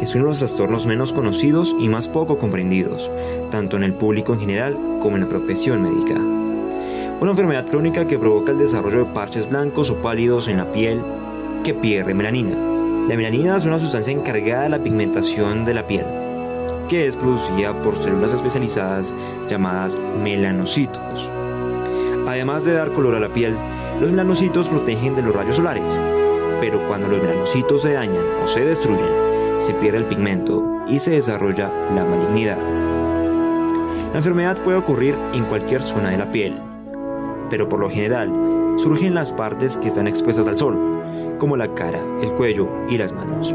es uno de los trastornos menos conocidos y más poco comprendidos, tanto en el público en general como en la profesión médica. Una enfermedad crónica que provoca el desarrollo de parches blancos o pálidos en la piel que pierde melanina. La melanina es una sustancia encargada de la pigmentación de la piel, que es producida por células especializadas llamadas melanocitos. Además de dar color a la piel, los melanocitos protegen de los rayos solares, pero cuando los melanocitos se dañan o se destruyen, se pierde el pigmento y se desarrolla la malignidad. La enfermedad puede ocurrir en cualquier zona de la piel, pero por lo general surgen las partes que están expuestas al sol, como la cara, el cuello y las manos.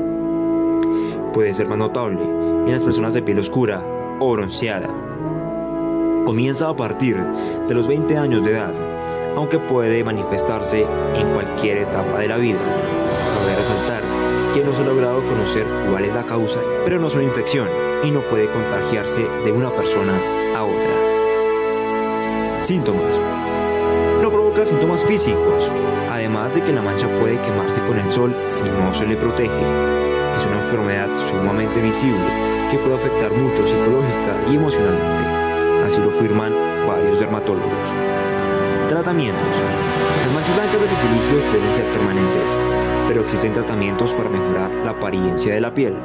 Puede ser más notable en las personas de piel oscura o bronceada. Comienza a partir de los 20 años de edad, aunque puede manifestarse en cualquier etapa de la vida. Cabe resaltar que no se ha logrado conocer cuál es la causa, pero no es una infección y no puede contagiarse de una persona a otra. Síntomas no provoca síntomas físicos, además de que la mancha puede quemarse con el sol si no se le protege. Es una enfermedad sumamente visible que puede afectar mucho psicológica y emocionalmente, así lo afirman varios dermatólogos. Tratamientos. Manchas blancas de vitiligio suelen ser permanentes, pero existen tratamientos para mejorar la apariencia de la piel.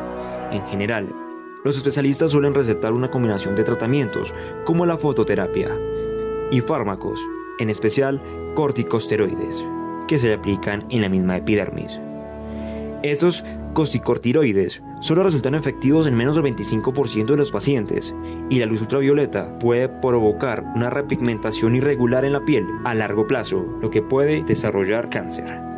En general, los especialistas suelen recetar una combinación de tratamientos, como la fototerapia, y fármacos, en especial corticosteroides, que se aplican en la misma epidermis. Estos corticotiroides solo resultan efectivos en menos del 25% de los pacientes y la luz ultravioleta puede provocar una repigmentación irregular en la piel a largo plazo, lo que puede desarrollar cáncer.